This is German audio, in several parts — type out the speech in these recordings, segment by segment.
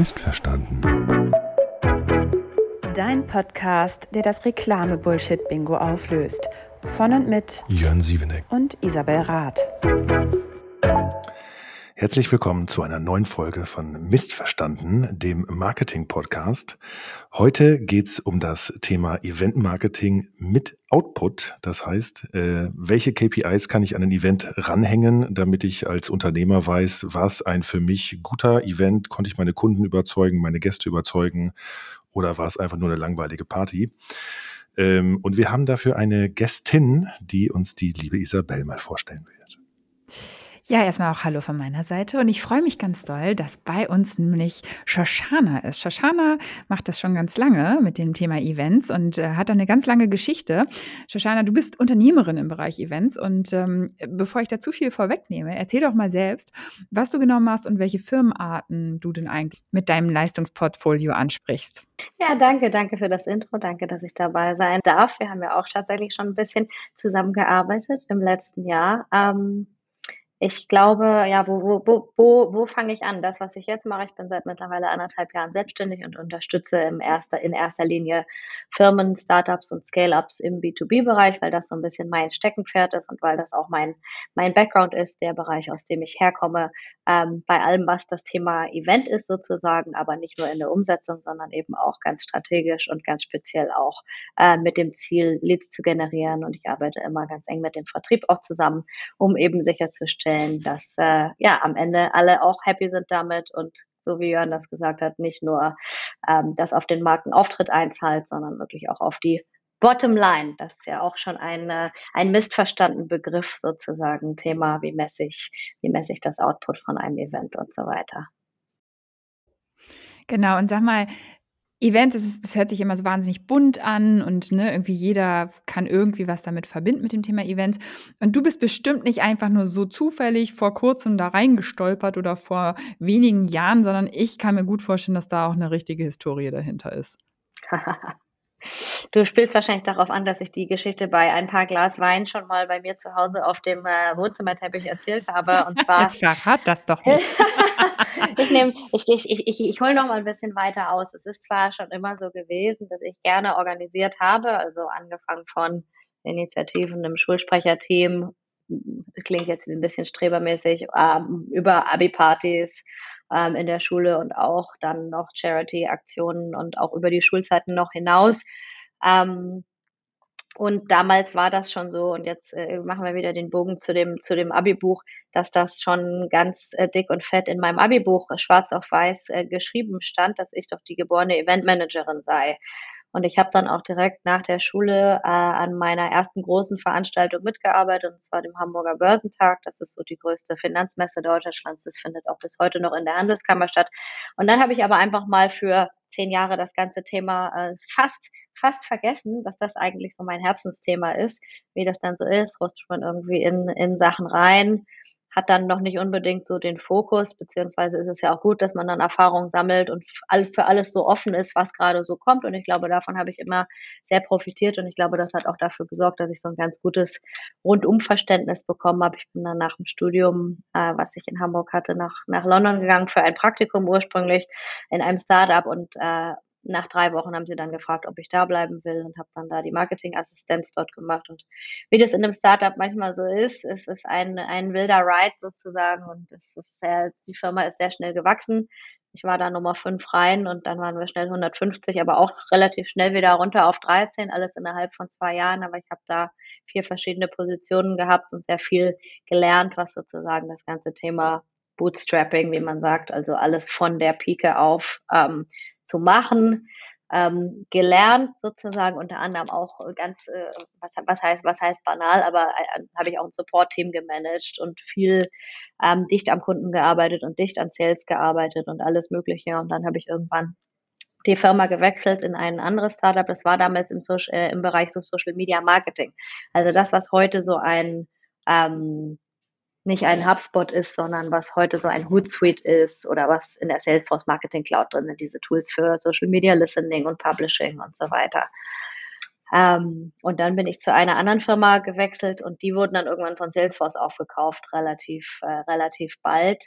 Missverstanden. Dein Podcast, der das Reklame-Bullshit-Bingo auflöst. Von und mit Jörn Sieveneck und Isabel Rath. Herzlich willkommen zu einer neuen Folge von Mistverstanden, dem Marketing-Podcast. Heute geht's um das Thema Event-Marketing mit Output. Das heißt, äh, welche KPIs kann ich an ein Event ranhängen, damit ich als Unternehmer weiß, was ein für mich guter Event, konnte ich meine Kunden überzeugen, meine Gäste überzeugen oder war es einfach nur eine langweilige Party? Ähm, und wir haben dafür eine Gästin, die uns die liebe Isabel mal vorstellen wird. Ja, erstmal auch Hallo von meiner Seite und ich freue mich ganz doll, dass bei uns nämlich Shoshana ist. Shoshana macht das schon ganz lange mit dem Thema Events und äh, hat eine ganz lange Geschichte. Shoshana, du bist Unternehmerin im Bereich Events und ähm, bevor ich da zu viel vorwegnehme, erzähl doch mal selbst, was du genau machst und welche Firmenarten du denn eigentlich mit deinem Leistungsportfolio ansprichst. Ja, danke, danke für das Intro. Danke, dass ich dabei sein darf. Wir haben ja auch tatsächlich schon ein bisschen zusammengearbeitet im letzten Jahr. Ähm, ich glaube, ja, wo, wo, wo, wo, wo fange ich an? Das, was ich jetzt mache, ich bin seit mittlerweile anderthalb Jahren selbstständig und unterstütze im erster, in erster Linie Firmen, Startups und Scale-Ups im B2B-Bereich, weil das so ein bisschen mein Steckenpferd ist und weil das auch mein, mein Background ist, der Bereich, aus dem ich herkomme, ähm, bei allem, was das Thema Event ist sozusagen, aber nicht nur in der Umsetzung, sondern eben auch ganz strategisch und ganz speziell auch äh, mit dem Ziel, Leads zu generieren. Und ich arbeite immer ganz eng mit dem Vertrieb auch zusammen, um eben sicherzustellen, sicherstellen, dass äh, ja am Ende alle auch happy sind damit und so wie Jörn das gesagt hat, nicht nur ähm, das auf den Markenauftritt einzahlt, sondern wirklich auch auf die Bottomline. Das ist ja auch schon ein, äh, ein missverstanden Begriff sozusagen, Thema, wie messe ich, wie messe ich das Output von einem Event und so weiter. Genau, und sag mal, Events, das, ist, das hört sich immer so wahnsinnig bunt an und ne, irgendwie jeder kann irgendwie was damit verbinden mit dem Thema Events. Und du bist bestimmt nicht einfach nur so zufällig vor kurzem da reingestolpert oder vor wenigen Jahren, sondern ich kann mir gut vorstellen, dass da auch eine richtige Historie dahinter ist. Du spielst wahrscheinlich darauf an, dass ich die Geschichte bei ein paar Glas Wein schon mal bei mir zu Hause auf dem äh, Wohnzimmerteppich erzählt habe. Und zwar. Jetzt verrat das doch nicht. ich nehme, ich, ich, ich, ich, ich hole noch mal ein bisschen weiter aus. Es ist zwar schon immer so gewesen, dass ich gerne organisiert habe, also angefangen von Initiativen im Schulsprecherteam, klingt jetzt ein bisschen strebermäßig, ähm, über Abi-Partys ähm, in der Schule und auch dann noch Charity-Aktionen und auch über die Schulzeiten noch hinaus. Ähm, und damals war das schon so, und jetzt äh, machen wir wieder den Bogen zu dem, zu dem Abi-Buch, dass das schon ganz äh, dick und fett in meinem Abi-Buch schwarz auf weiß äh, geschrieben stand, dass ich doch die geborene Eventmanagerin sei. Und ich habe dann auch direkt nach der Schule äh, an meiner ersten großen Veranstaltung mitgearbeitet, und zwar dem Hamburger Börsentag. Das ist so die größte Finanzmesse Deutschlands. Das findet auch bis heute noch in der Handelskammer statt. Und dann habe ich aber einfach mal für zehn Jahre das ganze Thema äh, fast fast vergessen, dass das eigentlich so mein Herzensthema ist, wie das dann so ist, rutscht man irgendwie in, in Sachen rein, hat dann noch nicht unbedingt so den Fokus, beziehungsweise ist es ja auch gut, dass man dann Erfahrung sammelt und für alles so offen ist, was gerade so kommt. Und ich glaube, davon habe ich immer sehr profitiert und ich glaube, das hat auch dafür gesorgt, dass ich so ein ganz gutes Rundumverständnis bekommen habe. Ich bin dann nach dem Studium, äh, was ich in Hamburg hatte, nach, nach London gegangen für ein Praktikum ursprünglich in einem Startup und äh, nach drei Wochen haben sie dann gefragt, ob ich da bleiben will und habe dann da die Marketingassistenz dort gemacht. Und wie das in einem Startup manchmal so ist, ist es ein, ein wilder Ride sozusagen und es ist sehr, die Firma ist sehr schnell gewachsen. Ich war da Nummer fünf rein und dann waren wir schnell 150, aber auch relativ schnell wieder runter auf 13, alles innerhalb von zwei Jahren. Aber ich habe da vier verschiedene Positionen gehabt und sehr viel gelernt, was sozusagen das ganze Thema Bootstrapping, wie man sagt, also alles von der Pike auf ähm, zu machen, ähm, gelernt sozusagen, unter anderem auch ganz, äh, was, was, heißt, was heißt banal, aber äh, habe ich auch ein Support-Team gemanagt und viel ähm, dicht am Kunden gearbeitet und dicht an Sales gearbeitet und alles Mögliche. Und dann habe ich irgendwann die Firma gewechselt in ein anderes Startup. Das war damals im, Social, äh, im Bereich so Social Media Marketing. Also das, was heute so ein ähm, nicht ein HubSpot ist, sondern was heute so ein Hootsuite ist oder was in der Salesforce Marketing Cloud drin sind, diese Tools für Social Media Listening und Publishing und so weiter. Ähm, und dann bin ich zu einer anderen Firma gewechselt und die wurden dann irgendwann von Salesforce aufgekauft, relativ, äh, relativ bald.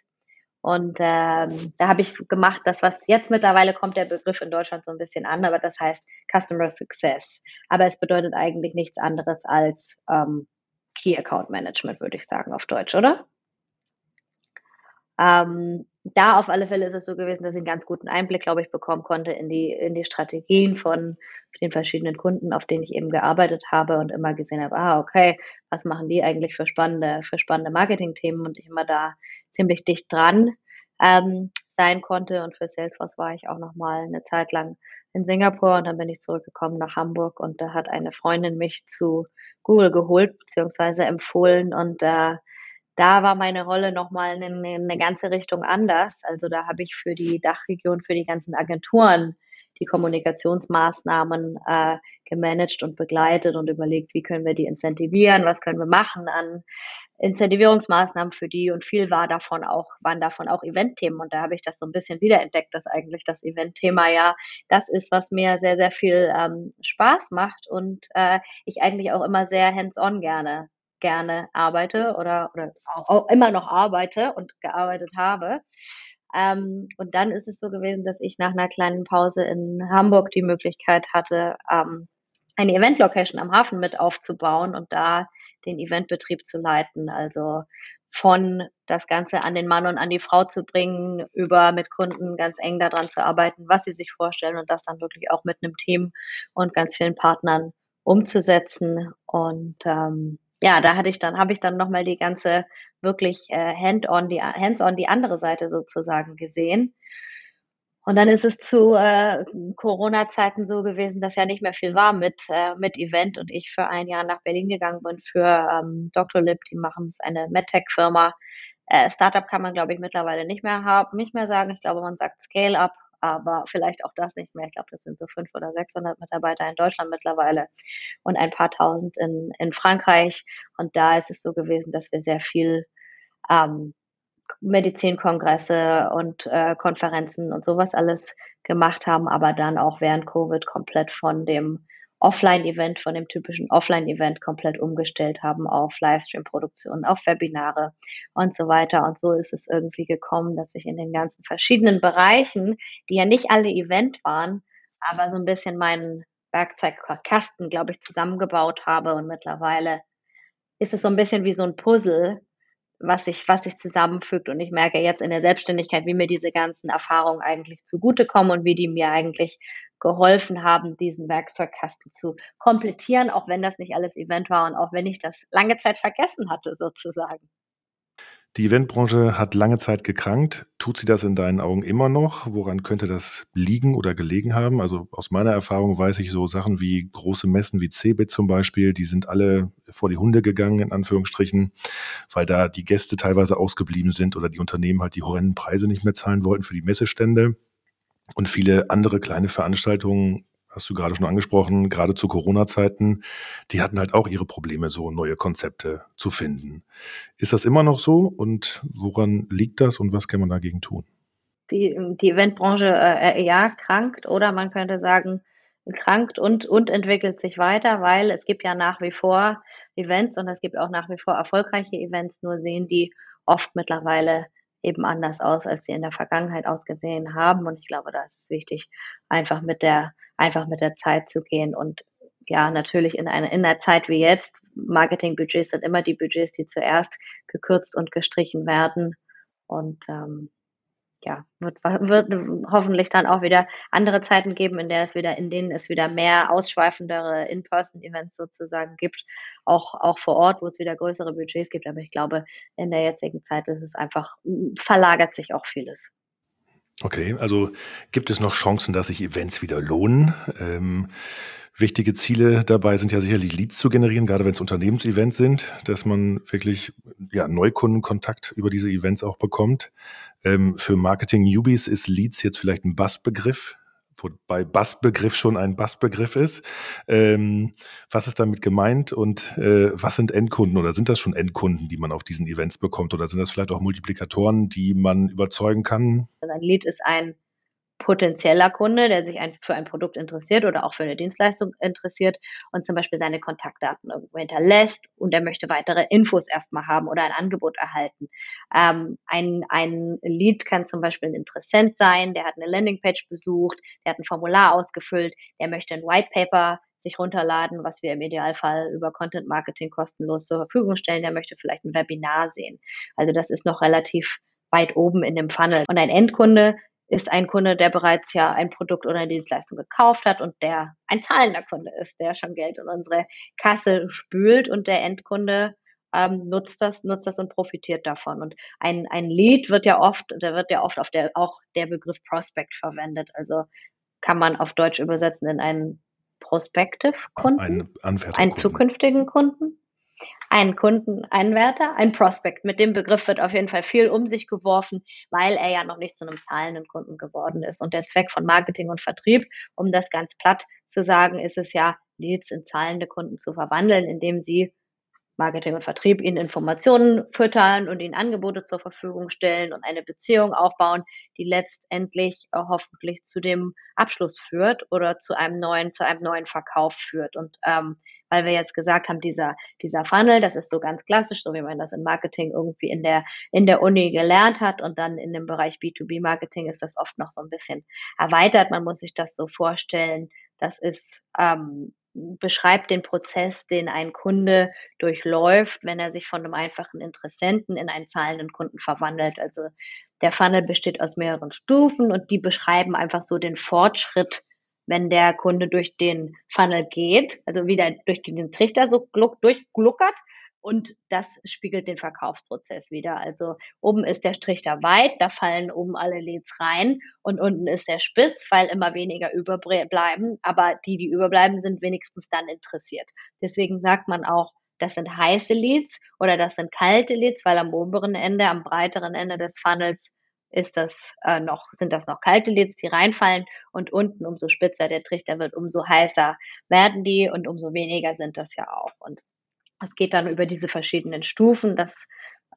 Und ähm, da habe ich gemacht, das, was jetzt mittlerweile kommt, der Begriff in Deutschland so ein bisschen an, aber das heißt Customer Success. Aber es bedeutet eigentlich nichts anderes als ähm, Key Account Management, würde ich sagen, auf Deutsch, oder? Ähm, da auf alle Fälle ist es so gewesen, dass ich einen ganz guten Einblick, glaube ich, bekommen konnte in die, in die Strategien von den verschiedenen Kunden, auf denen ich eben gearbeitet habe und immer gesehen habe, ah, okay, was machen die eigentlich für spannende, für spannende Marketing-Themen und ich immer da ziemlich dicht dran ähm, sein konnte. Und für Salesforce war ich auch nochmal eine Zeit lang in Singapur und dann bin ich zurückgekommen nach Hamburg und da hat eine Freundin mich zu Google geholt, beziehungsweise empfohlen und äh, da war meine Rolle nochmal eine, eine ganze Richtung anders. Also da habe ich für die Dachregion, für die ganzen Agenturen die Kommunikationsmaßnahmen äh, gemanagt und begleitet und überlegt, wie können wir die incentivieren, was können wir machen an Incentivierungsmaßnahmen für die und viel war davon auch, waren davon auch Eventthemen und da habe ich das so ein bisschen wiederentdeckt, dass eigentlich das Eventthema ja das ist, was mir sehr, sehr viel ähm, Spaß macht und äh, ich eigentlich auch immer sehr hands-on gerne gerne arbeite oder, oder auch immer noch arbeite und gearbeitet habe. Ähm, und dann ist es so gewesen, dass ich nach einer kleinen Pause in Hamburg die Möglichkeit hatte, ähm, eine Event-Location am Hafen mit aufzubauen und da den Eventbetrieb zu leiten. Also von das Ganze an den Mann und an die Frau zu bringen, über mit Kunden ganz eng daran zu arbeiten, was sie sich vorstellen und das dann wirklich auch mit einem Team und ganz vielen Partnern umzusetzen. Und ähm, ja, da hatte ich dann, habe ich dann nochmal die ganze wirklich äh, hand-on, die hands-on die andere Seite sozusagen gesehen. Und dann ist es zu äh, Corona-Zeiten so gewesen, dass ja nicht mehr viel war mit, äh, mit Event und ich für ein Jahr nach Berlin gegangen bin für ähm, Dr. Lib, die machen es eine MedTech-Firma. Äh, Startup kann man, glaube ich, mittlerweile nicht mehr haben, nicht mehr sagen. Ich glaube, man sagt Scale-Up aber vielleicht auch das nicht mehr. Ich glaube, das sind so 500 oder 600 Mitarbeiter in Deutschland mittlerweile und ein paar tausend in, in Frankreich. Und da ist es so gewesen, dass wir sehr viel ähm, Medizinkongresse und äh, Konferenzen und sowas alles gemacht haben, aber dann auch während Covid komplett von dem Offline-Event, von dem typischen Offline-Event komplett umgestellt haben auf Livestream-Produktionen, auf Webinare und so weiter. Und so ist es irgendwie gekommen, dass ich in den ganzen verschiedenen Bereichen, die ja nicht alle Event waren, aber so ein bisschen meinen Werkzeugkasten, glaube ich, zusammengebaut habe. Und mittlerweile ist es so ein bisschen wie so ein Puzzle, was sich, was sich zusammenfügt. Und ich merke jetzt in der Selbstständigkeit, wie mir diese ganzen Erfahrungen eigentlich zugutekommen und wie die mir eigentlich geholfen haben, diesen Werkzeugkasten zu komplettieren, auch wenn das nicht alles Event war und auch wenn ich das lange Zeit vergessen hatte, sozusagen. Die Eventbranche hat lange Zeit gekrankt. Tut sie das in deinen Augen immer noch? Woran könnte das liegen oder gelegen haben? Also aus meiner Erfahrung weiß ich so Sachen wie große Messen wie CeBIT zum Beispiel, die sind alle vor die Hunde gegangen, in Anführungsstrichen, weil da die Gäste teilweise ausgeblieben sind oder die Unternehmen halt die horrenden Preise nicht mehr zahlen wollten für die Messestände. Und viele andere kleine Veranstaltungen hast du gerade schon angesprochen, gerade zu Corona-Zeiten, die hatten halt auch ihre Probleme, so neue Konzepte zu finden. Ist das immer noch so und woran liegt das und was kann man dagegen tun? Die, die Eventbranche äh, äh, ja krankt oder man könnte sagen, krankt und, und entwickelt sich weiter, weil es gibt ja nach wie vor Events und es gibt auch nach wie vor erfolgreiche Events, nur sehen die oft mittlerweile eben anders aus, als sie in der Vergangenheit ausgesehen haben. Und ich glaube, da ist es wichtig, einfach mit der, einfach mit der Zeit zu gehen und ja, natürlich in einer, in einer Zeit wie jetzt, Marketingbudgets sind immer die Budgets, die zuerst gekürzt und gestrichen werden. Und ähm, ja, wird, wird hoffentlich dann auch wieder andere Zeiten geben, in der es wieder, in denen es wieder mehr ausschweifendere In-Person-Events sozusagen gibt, auch, auch vor Ort, wo es wieder größere Budgets gibt. Aber ich glaube, in der jetzigen Zeit ist es einfach, verlagert sich auch vieles. Okay, also gibt es noch Chancen, dass sich Events wieder lohnen? Ähm, Wichtige Ziele dabei sind ja sicherlich Leads zu generieren, gerade wenn es Unternehmensevents sind, dass man wirklich ja, Neukundenkontakt über diese Events auch bekommt. Ähm, für Marketing-Newbies ist Leads jetzt vielleicht ein Bassbegriff, wobei Bassbegriff schon ein Bassbegriff ist. Ähm, was ist damit gemeint und äh, was sind Endkunden oder sind das schon Endkunden, die man auf diesen Events bekommt oder sind das vielleicht auch Multiplikatoren, die man überzeugen kann? Also ein Lead ist ein potenzieller Kunde, der sich ein, für ein Produkt interessiert oder auch für eine Dienstleistung interessiert und zum Beispiel seine Kontaktdaten irgendwo hinterlässt und er möchte weitere Infos erstmal haben oder ein Angebot erhalten. Ähm, ein, ein Lead kann zum Beispiel ein Interessent sein, der hat eine Landingpage besucht, der hat ein Formular ausgefüllt, der möchte ein White Paper sich runterladen, was wir im Idealfall über Content Marketing kostenlos zur Verfügung stellen. Der möchte vielleicht ein Webinar sehen. Also das ist noch relativ weit oben in dem Funnel. Und ein Endkunde ist ein Kunde, der bereits ja ein Produkt oder eine Dienstleistung gekauft hat und der ein zahlender Kunde ist, der schon Geld in unsere Kasse spült und der Endkunde ähm, nutzt das, nutzt das und profitiert davon. Und ein, ein Lead wird ja oft, da wird ja oft auf der, auch der Begriff Prospect verwendet. Also kann man auf Deutsch übersetzen in einen Prospective Kunden, einen, einen zukünftigen Kunden einen Kundeneinwärter, ein Prospect. Mit dem Begriff wird auf jeden Fall viel um sich geworfen, weil er ja noch nicht zu einem zahlenden Kunden geworden ist. Und der Zweck von Marketing und Vertrieb, um das ganz platt zu sagen, ist es ja, Leads in zahlende Kunden zu verwandeln, indem sie Marketing und Vertrieb ihnen Informationen füttern und ihnen Angebote zur Verfügung stellen und eine Beziehung aufbauen, die letztendlich äh, hoffentlich zu dem Abschluss führt oder zu einem neuen, zu einem neuen Verkauf führt. Und ähm, weil wir jetzt gesagt haben, dieser, dieser Funnel, das ist so ganz klassisch, so wie man das im Marketing irgendwie in der, in der Uni gelernt hat und dann in dem Bereich B2B-Marketing ist das oft noch so ein bisschen erweitert. Man muss sich das so vorstellen, das ist ähm, beschreibt den Prozess, den ein Kunde durchläuft, wenn er sich von einem einfachen Interessenten in einen zahlenden Kunden verwandelt. Also der Funnel besteht aus mehreren Stufen und die beschreiben einfach so den Fortschritt, wenn der Kunde durch den Funnel geht, also wieder durch den Trichter so durchgluckert und das spiegelt den Verkaufsprozess wieder. Also oben ist der Strich da weit, da fallen oben alle Leads rein und unten ist der spitz, weil immer weniger überbleiben, aber die, die überbleiben, sind wenigstens dann interessiert. Deswegen sagt man auch, das sind heiße Leads oder das sind kalte Leads, weil am oberen Ende, am breiteren Ende des Funnels ist das äh, noch, sind das noch kalte Leads, die reinfallen und unten umso spitzer der Trichter wird, umso heißer werden die und umso weniger sind das ja auch. Und es geht dann über diese verschiedenen Stufen. Das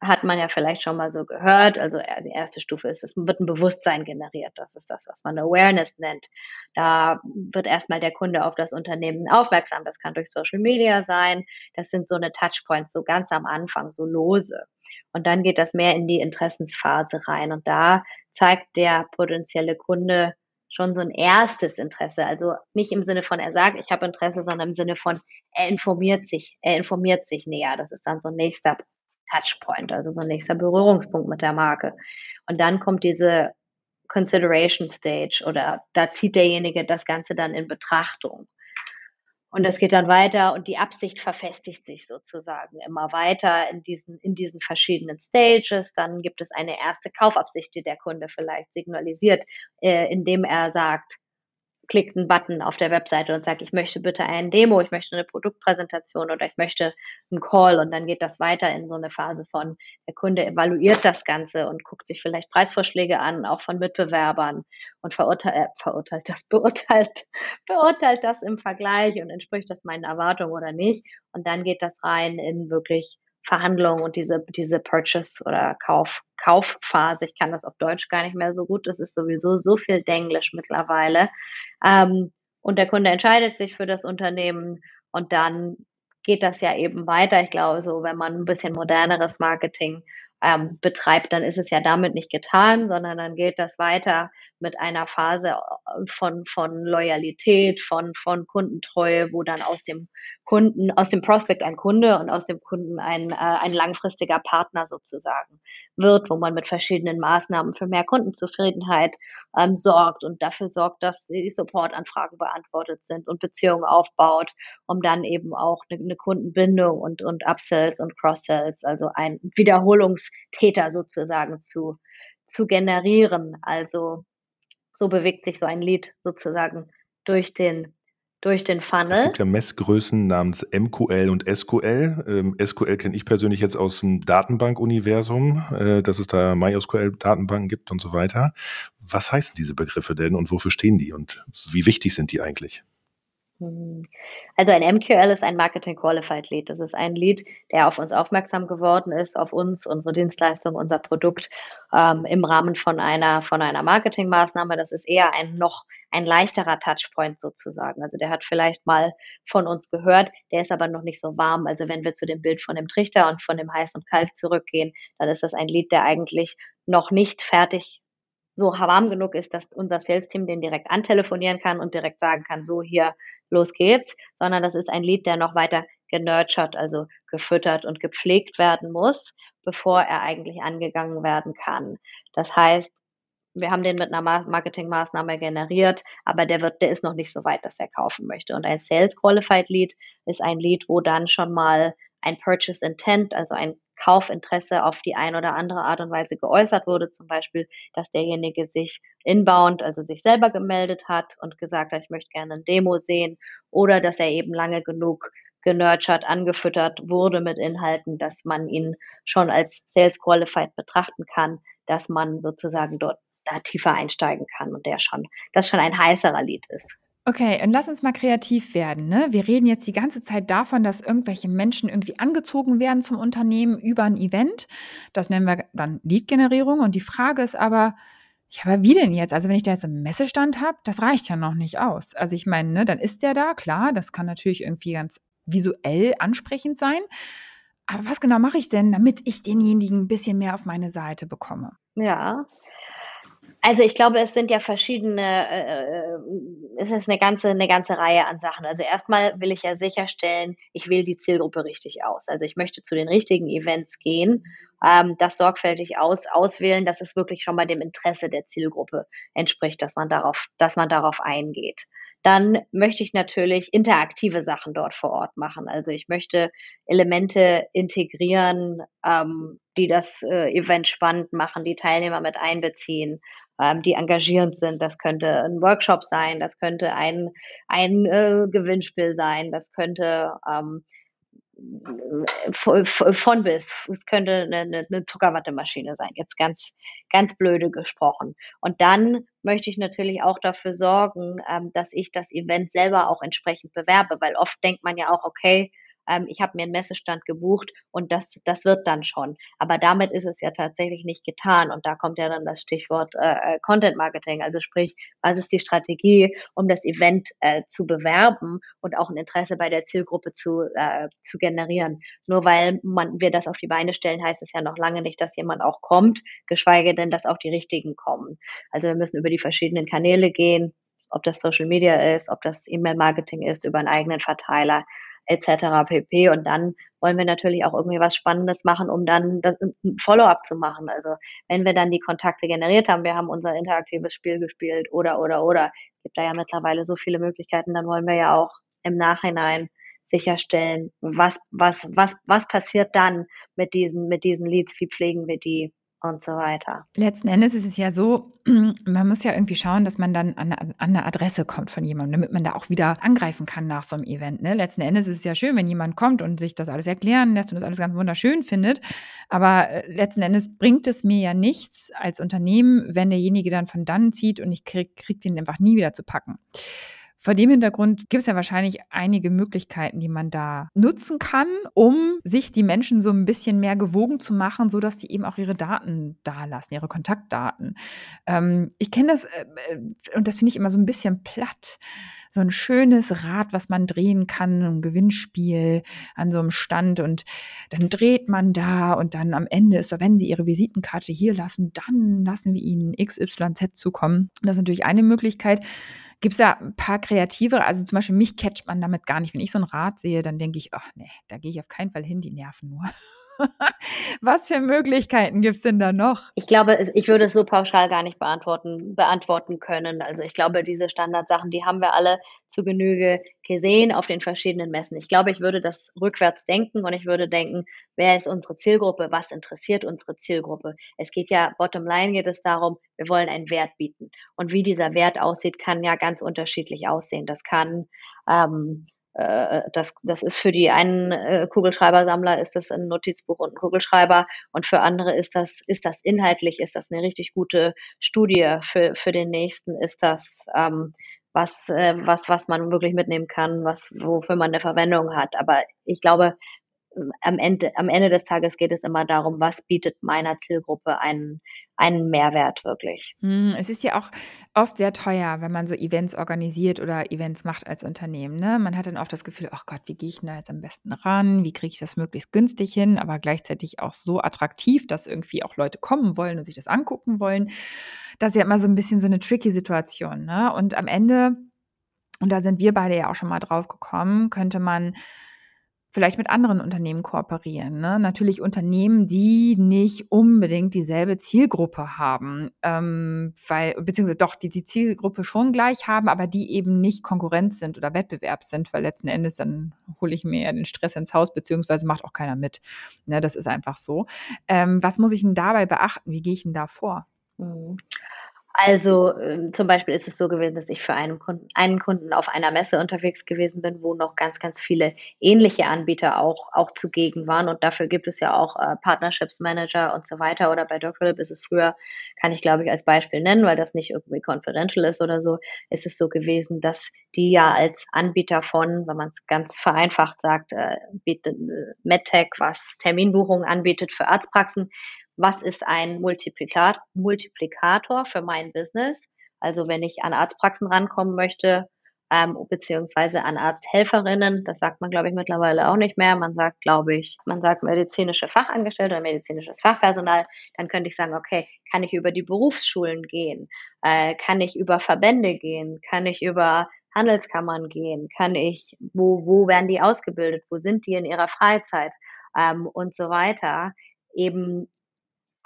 hat man ja vielleicht schon mal so gehört. Also äh, die erste Stufe ist, es wird ein Bewusstsein generiert. Das ist das, was man Awareness nennt. Da wird erstmal der Kunde auf das Unternehmen aufmerksam. Das kann durch Social Media sein. Das sind so eine Touchpoints, so ganz am Anfang, so lose. Und dann geht das mehr in die Interessensphase rein. Und da zeigt der potenzielle Kunde schon so ein erstes Interesse. Also nicht im Sinne von, er sagt, ich habe Interesse, sondern im Sinne von, er informiert sich, er informiert sich näher. Das ist dann so ein nächster Touchpoint, also so ein nächster Berührungspunkt mit der Marke. Und dann kommt diese Consideration Stage oder da zieht derjenige das Ganze dann in Betrachtung. Und es geht dann weiter und die Absicht verfestigt sich sozusagen immer weiter in diesen, in diesen verschiedenen Stages. Dann gibt es eine erste Kaufabsicht, die der Kunde vielleicht signalisiert, äh, indem er sagt, klickt einen Button auf der Webseite und sagt, ich möchte bitte ein Demo, ich möchte eine Produktpräsentation oder ich möchte einen Call und dann geht das weiter in so eine Phase von, der Kunde evaluiert das Ganze und guckt sich vielleicht Preisvorschläge an, auch von Mitbewerbern und verurteilt, äh, verurteilt das, beurteilt, beurteilt das im Vergleich und entspricht das meinen Erwartungen oder nicht. Und dann geht das rein in wirklich Verhandlungen und diese, diese Purchase oder Kauf, Kaufphase. Ich kann das auf Deutsch gar nicht mehr so gut. Das ist sowieso so viel Denglisch mittlerweile. Ähm, und der Kunde entscheidet sich für das Unternehmen und dann geht das ja eben weiter. Ich glaube, so wenn man ein bisschen moderneres Marketing ähm, betreibt, dann ist es ja damit nicht getan, sondern dann geht das weiter mit einer Phase äh, von, von Loyalität, von, von Kundentreue, wo dann aus dem Kunden, aus dem Prospect ein Kunde und aus dem Kunden ein, äh, ein langfristiger Partner sozusagen wird, wo man mit verschiedenen Maßnahmen für mehr Kundenzufriedenheit ähm, sorgt und dafür sorgt, dass die Supportanfragen beantwortet sind und Beziehungen aufbaut, um dann eben auch eine, eine Kundenbindung und, und Upsells und Cross-Sells, also ein Wiederholungstäter sozusagen zu, zu generieren. Also so bewegt sich so ein Lied sozusagen durch den durch den Funnel. Es gibt ja Messgrößen namens MQL und SQL. Ähm, SQL kenne ich persönlich jetzt aus dem Datenbankuniversum, äh, dass es da MySQL-Datenbanken gibt und so weiter. Was heißen diese Begriffe denn und wofür stehen die und wie wichtig sind die eigentlich? Mhm. Also ein MQL ist ein Marketing Qualified Lead. Das ist ein Lead, der auf uns aufmerksam geworden ist, auf uns, unsere Dienstleistung, unser Produkt ähm, im Rahmen von einer von einer Marketingmaßnahme. Das ist eher ein noch ein leichterer Touchpoint sozusagen. Also der hat vielleicht mal von uns gehört, der ist aber noch nicht so warm. Also wenn wir zu dem Bild von dem Trichter und von dem heiß und kalt zurückgehen, dann ist das ein Lead, der eigentlich noch nicht fertig so warm genug ist, dass unser Sales-Team den direkt antelefonieren kann und direkt sagen kann, so hier, los geht's, sondern das ist ein Lied, der noch weiter genurtured, also gefüttert und gepflegt werden muss, bevor er eigentlich angegangen werden kann. Das heißt, wir haben den mit einer Marketingmaßnahme generiert, aber der wird, der ist noch nicht so weit, dass er kaufen möchte. Und ein Sales Qualified Lead ist ein Lead, wo dann schon mal ein Purchase Intent, also ein Kaufinteresse auf die eine oder andere Art und Weise geäußert wurde. Zum Beispiel, dass derjenige sich inbound, also sich selber gemeldet hat und gesagt hat, ich möchte gerne ein Demo sehen oder dass er eben lange genug genurtured, angefüttert wurde mit Inhalten, dass man ihn schon als Sales Qualified betrachten kann, dass man sozusagen dort da tiefer einsteigen kann und der schon, das schon ein heißerer Lied ist. Okay, und lass uns mal kreativ werden. Ne? Wir reden jetzt die ganze Zeit davon, dass irgendwelche Menschen irgendwie angezogen werden zum Unternehmen über ein Event. Das nennen wir dann Lead-Generierung. Und die Frage ist aber, ja, aber wie denn jetzt? Also wenn ich da jetzt einen Messestand habe, das reicht ja noch nicht aus. Also ich meine, ne, dann ist der da, klar, das kann natürlich irgendwie ganz visuell ansprechend sein. Aber was genau mache ich denn, damit ich denjenigen ein bisschen mehr auf meine Seite bekomme? Ja, also ich glaube, es sind ja verschiedene, äh, äh, es ist eine ganze, eine ganze Reihe an Sachen. Also erstmal will ich ja sicherstellen, ich wähle die Zielgruppe richtig aus. Also ich möchte zu den richtigen Events gehen, ähm, das sorgfältig aus, auswählen, dass es wirklich schon mal dem Interesse der Zielgruppe entspricht, dass man darauf, dass man darauf eingeht. Dann möchte ich natürlich interaktive Sachen dort vor Ort machen. Also ich möchte Elemente integrieren, ähm, die das äh, Event spannend machen, die Teilnehmer mit einbeziehen ähm, die engagierend sind. Das könnte ein Workshop sein, das könnte ein, ein äh, Gewinnspiel sein, das könnte ähm, von bis. Es könnte eine, eine, Zuckerwattemaschine sein, jetzt ganz, ganz blöde gesprochen. Und dann möchte ich natürlich auch dafür sorgen, ähm, dass ich das Event selber auch entsprechend bewerbe, weil oft denkt man ja auch, okay, ähm, ich habe mir einen Messestand gebucht und das, das wird dann schon. Aber damit ist es ja tatsächlich nicht getan. Und da kommt ja dann das Stichwort äh, äh, Content Marketing. Also sprich, was ist die Strategie, um das Event äh, zu bewerben und auch ein Interesse bei der Zielgruppe zu, äh, zu generieren. Nur weil man, wir das auf die Beine stellen, heißt es ja noch lange nicht, dass jemand auch kommt, geschweige denn, dass auch die richtigen kommen. Also wir müssen über die verschiedenen Kanäle gehen, ob das Social Media ist, ob das E-Mail-Marketing ist, über einen eigenen Verteiler etc. pp. Und dann wollen wir natürlich auch irgendwie was Spannendes machen, um dann das Follow-up zu machen. Also wenn wir dann die Kontakte generiert haben, wir haben unser interaktives Spiel gespielt oder oder oder, gibt da ja mittlerweile so viele Möglichkeiten, dann wollen wir ja auch im Nachhinein sicherstellen, was, was, was, was passiert dann mit diesen, mit diesen Leads, wie pflegen wir die, und so weiter. Letzten Endes ist es ja so, man muss ja irgendwie schauen, dass man dann an, an eine Adresse kommt von jemandem, damit man da auch wieder angreifen kann nach so einem Event. Ne? Letzten Endes ist es ja schön, wenn jemand kommt und sich das alles erklären lässt und das alles ganz wunderschön findet. Aber äh, letzten Endes bringt es mir ja nichts als Unternehmen, wenn derjenige dann von dann zieht und ich krieg, krieg den einfach nie wieder zu packen. Vor dem Hintergrund gibt es ja wahrscheinlich einige Möglichkeiten, die man da nutzen kann, um sich die Menschen so ein bisschen mehr gewogen zu machen, sodass die eben auch ihre Daten dalassen, ihre Kontaktdaten. Ähm, ich kenne das, äh, und das finde ich immer so ein bisschen platt so ein schönes Rad, was man drehen kann, ein Gewinnspiel an so einem Stand und dann dreht man da und dann am Ende ist so, wenn Sie Ihre Visitenkarte hier lassen, dann lassen wir Ihnen XYZ zukommen. Das ist natürlich eine Möglichkeit. Gibt es da ein paar kreativere? Also zum Beispiel mich catcht man damit gar nicht. Wenn ich so ein Rad sehe, dann denke ich, ach nee, da gehe ich auf keinen Fall hin, die nerven nur. Was für Möglichkeiten gibt es denn da noch? Ich glaube, ich würde es so pauschal gar nicht beantworten, beantworten können. Also ich glaube, diese Standardsachen, die haben wir alle zu Genüge gesehen auf den verschiedenen Messen. Ich glaube, ich würde das rückwärts denken und ich würde denken, wer ist unsere Zielgruppe? Was interessiert unsere Zielgruppe? Es geht ja, bottom line geht es darum, wir wollen einen Wert bieten. Und wie dieser Wert aussieht, kann ja ganz unterschiedlich aussehen. Das kann ähm, äh, das, das ist für die einen äh, Kugelschreibersammler ist das ein Notizbuch und ein Kugelschreiber und für andere ist das, ist das inhaltlich, ist das eine richtig gute Studie. Für, für den nächsten ist das ähm, was, äh, was, was man wirklich mitnehmen kann, was, wofür man eine Verwendung hat. Aber ich glaube, am Ende, am Ende des Tages geht es immer darum, was bietet meiner Zielgruppe einen, einen Mehrwert wirklich. Hm, es ist ja auch oft sehr teuer, wenn man so Events organisiert oder Events macht als Unternehmen. Ne? Man hat dann oft das Gefühl, ach Gott, wie gehe ich denn da jetzt am besten ran? Wie kriege ich das möglichst günstig hin, aber gleichzeitig auch so attraktiv, dass irgendwie auch Leute kommen wollen und sich das angucken wollen. Das ist ja immer so ein bisschen so eine tricky Situation. Ne? Und am Ende, und da sind wir beide ja auch schon mal drauf gekommen, könnte man vielleicht mit anderen Unternehmen kooperieren. Ne? Natürlich Unternehmen, die nicht unbedingt dieselbe Zielgruppe haben, ähm, weil, beziehungsweise doch, die die Zielgruppe schon gleich haben, aber die eben nicht Konkurrenz sind oder Wettbewerb sind, weil letzten Endes dann hole ich mir ja den Stress ins Haus, beziehungsweise macht auch keiner mit. Ne? Das ist einfach so. Ähm, was muss ich denn dabei beachten? Wie gehe ich denn da vor? Mhm. Also äh, zum Beispiel ist es so gewesen, dass ich für einen Kunden, einen Kunden auf einer Messe unterwegs gewesen bin, wo noch ganz, ganz viele ähnliche Anbieter auch, auch zugegen waren. Und dafür gibt es ja auch äh, Partnerships Manager und so weiter. Oder bei Doctolib ist es früher, kann ich glaube ich als Beispiel nennen, weil das nicht irgendwie confidential ist oder so, ist es so gewesen, dass die ja als Anbieter von, wenn man es ganz vereinfacht sagt, äh, bietet, äh, MedTech, was Terminbuchungen anbietet für Arztpraxen, was ist ein Multiplikator für mein Business. Also wenn ich an Arztpraxen rankommen möchte, ähm, beziehungsweise an Arzthelferinnen, das sagt man, glaube ich, mittlerweile auch nicht mehr. Man sagt, glaube ich, man sagt medizinische Fachangestellte oder medizinisches Fachpersonal. Dann könnte ich sagen, okay, kann ich über die Berufsschulen gehen? Äh, kann ich über Verbände gehen? Kann ich über Handelskammern gehen? Kann ich, wo, wo werden die ausgebildet? Wo sind die in ihrer Freizeit? Ähm, und so weiter. Eben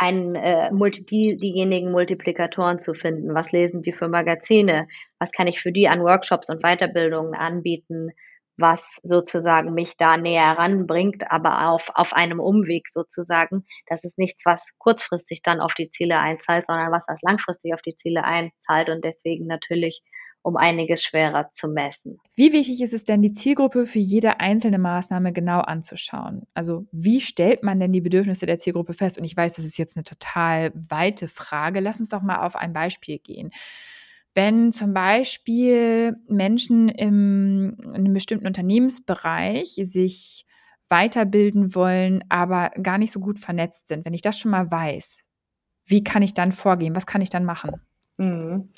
ein, äh, die, diejenigen Multiplikatoren zu finden. Was lesen die für Magazine? Was kann ich für die an Workshops und Weiterbildungen anbieten? Was sozusagen mich da näher ranbringt, aber auf, auf einem Umweg sozusagen. Das ist nichts, was kurzfristig dann auf die Ziele einzahlt, sondern was das langfristig auf die Ziele einzahlt und deswegen natürlich um einiges schwerer zu messen. Wie wichtig ist es denn, die Zielgruppe für jede einzelne Maßnahme genau anzuschauen? Also wie stellt man denn die Bedürfnisse der Zielgruppe fest? Und ich weiß, das ist jetzt eine total weite Frage. Lass uns doch mal auf ein Beispiel gehen. Wenn zum Beispiel Menschen im, in einem bestimmten Unternehmensbereich sich weiterbilden wollen, aber gar nicht so gut vernetzt sind, wenn ich das schon mal weiß, wie kann ich dann vorgehen? Was kann ich dann machen? Mhm.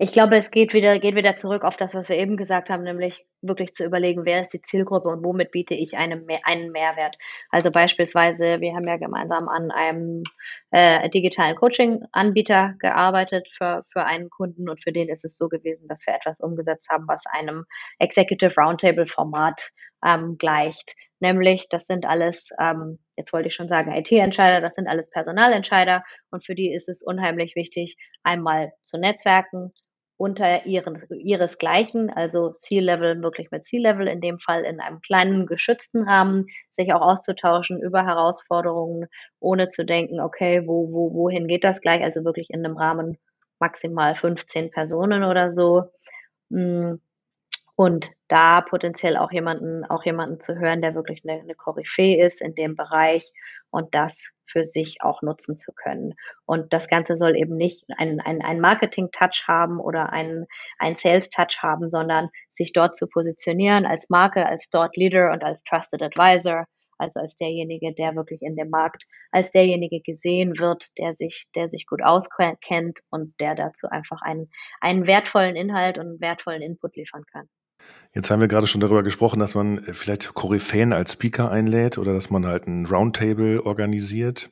Ich glaube, es geht wieder, geht wieder zurück auf das, was wir eben gesagt haben, nämlich wirklich zu überlegen, wer ist die Zielgruppe und womit biete ich einen, einen Mehrwert. Also beispielsweise, wir haben ja gemeinsam an einem äh, digitalen Coaching-Anbieter gearbeitet für, für einen Kunden und für den ist es so gewesen, dass wir etwas umgesetzt haben, was einem Executive Roundtable-Format ähm, gleicht. Nämlich, das sind alles, ähm, jetzt wollte ich schon sagen, IT-Entscheider, das sind alles Personalentscheider und für die ist es unheimlich wichtig, einmal zu netzwerken, unter ihren, ihresgleichen, also C-Level wirklich mit C-Level, in dem Fall in einem kleinen geschützten Rahmen, sich auch auszutauschen über Herausforderungen, ohne zu denken, okay, wo, wo, wohin geht das gleich? Also wirklich in einem Rahmen maximal 15 Personen oder so. Hm, und da potenziell auch jemanden, auch jemanden zu hören, der wirklich eine, eine Koryphäe ist in dem Bereich und das für sich auch nutzen zu können. Und das Ganze soll eben nicht einen, einen, einen Marketing-Touch haben oder einen, einen Sales-Touch haben, sondern sich dort zu positionieren als Marke, als Dort Leader und als Trusted Advisor, also als derjenige, der wirklich in dem Markt, als derjenige gesehen wird, der sich, der sich gut auskennt und der dazu einfach einen, einen wertvollen Inhalt und einen wertvollen Input liefern kann. Jetzt haben wir gerade schon darüber gesprochen, dass man äh, vielleicht Koryphäen als Speaker einlädt oder dass man halt ein Roundtable organisiert.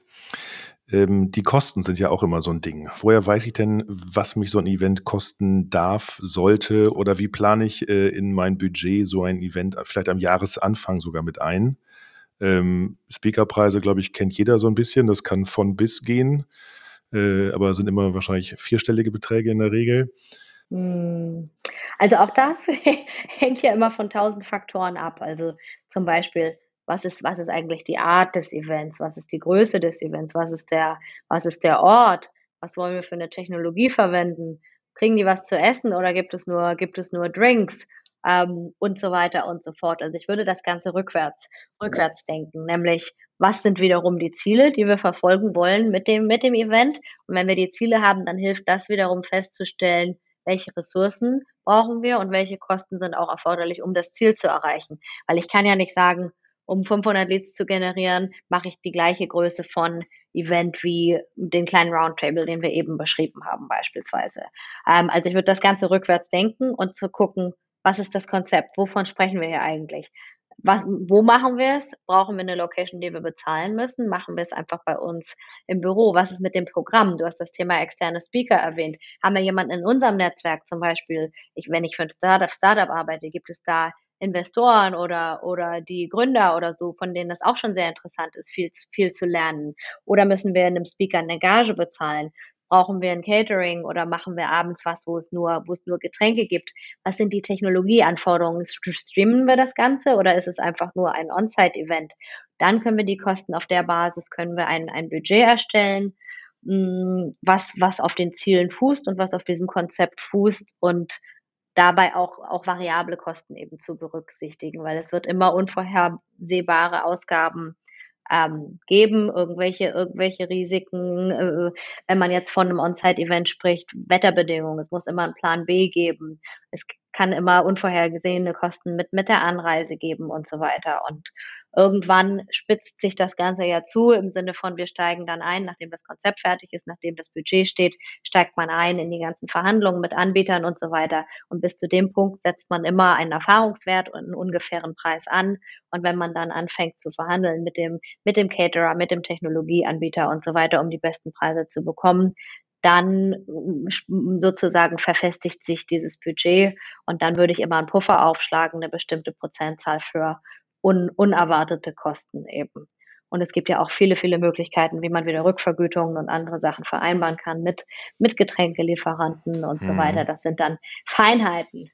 Ähm, die Kosten sind ja auch immer so ein Ding. Woher weiß ich denn, was mich so ein Event kosten darf, sollte oder wie plane ich äh, in mein Budget so ein Event vielleicht am Jahresanfang sogar mit ein? Ähm, Speakerpreise, glaube ich, kennt jeder so ein bisschen. Das kann von bis gehen, äh, aber sind immer wahrscheinlich vierstellige Beträge in der Regel. Hm. Also auch das hängt ja immer von tausend Faktoren ab. Also zum Beispiel, was ist, was ist eigentlich die Art des Events? Was ist die Größe des Events? Was ist der, was ist der Ort? Was wollen wir für eine Technologie verwenden? Kriegen die was zu essen oder gibt es nur, gibt es nur Drinks? Ähm, und so weiter und so fort. Also ich würde das Ganze rückwärts, rückwärts denken, nämlich was sind wiederum die Ziele, die wir verfolgen wollen mit dem, mit dem Event? Und wenn wir die Ziele haben, dann hilft das wiederum festzustellen, welche Ressourcen brauchen wir und welche Kosten sind auch erforderlich, um das Ziel zu erreichen. Weil ich kann ja nicht sagen, um 500 Leads zu generieren, mache ich die gleiche Größe von Event wie den kleinen Roundtable, den wir eben beschrieben haben beispielsweise. Ähm, also ich würde das Ganze rückwärts denken und zu gucken, was ist das Konzept? Wovon sprechen wir hier eigentlich? Was, wo machen wir es? Brauchen wir eine Location, die wir bezahlen müssen? Machen wir es einfach bei uns im Büro? Was ist mit dem Programm? Du hast das Thema externe Speaker erwähnt. Haben wir jemanden in unserem Netzwerk zum Beispiel? Ich, wenn ich für ein Startup, Startup arbeite, gibt es da Investoren oder, oder die Gründer oder so, von denen das auch schon sehr interessant ist, viel, viel zu lernen? Oder müssen wir einem Speaker eine Gage bezahlen? Brauchen wir ein Catering oder machen wir abends was, wo es nur, wo es nur Getränke gibt? Was sind die Technologieanforderungen? Streamen wir das Ganze oder ist es einfach nur ein On-Site-Event? Dann können wir die Kosten auf der Basis, können wir ein, ein Budget erstellen, mm, was, was auf den Zielen fußt und was auf diesem Konzept fußt und dabei auch, auch variable Kosten eben zu berücksichtigen, weil es wird immer unvorhersehbare Ausgaben ähm, geben, irgendwelche, irgendwelche Risiken, äh, wenn man jetzt von einem On-Site-Event spricht, Wetterbedingungen, es muss immer einen Plan B geben, es kann immer unvorhergesehene Kosten mit, mit der Anreise geben und so weiter. Und irgendwann spitzt sich das Ganze ja zu im Sinne von, wir steigen dann ein, nachdem das Konzept fertig ist, nachdem das Budget steht, steigt man ein in die ganzen Verhandlungen mit Anbietern und so weiter. Und bis zu dem Punkt setzt man immer einen Erfahrungswert und einen ungefähren Preis an. Und wenn man dann anfängt zu verhandeln mit dem, mit dem Caterer, mit dem Technologieanbieter und so weiter, um die besten Preise zu bekommen, dann sozusagen verfestigt sich dieses Budget und dann würde ich immer einen Puffer aufschlagen, eine bestimmte Prozentzahl für un unerwartete Kosten eben. Und es gibt ja auch viele, viele Möglichkeiten, wie man wieder Rückvergütungen und andere Sachen vereinbaren kann mit, mit Getränkelieferanten und mhm. so weiter. Das sind dann Feinheiten.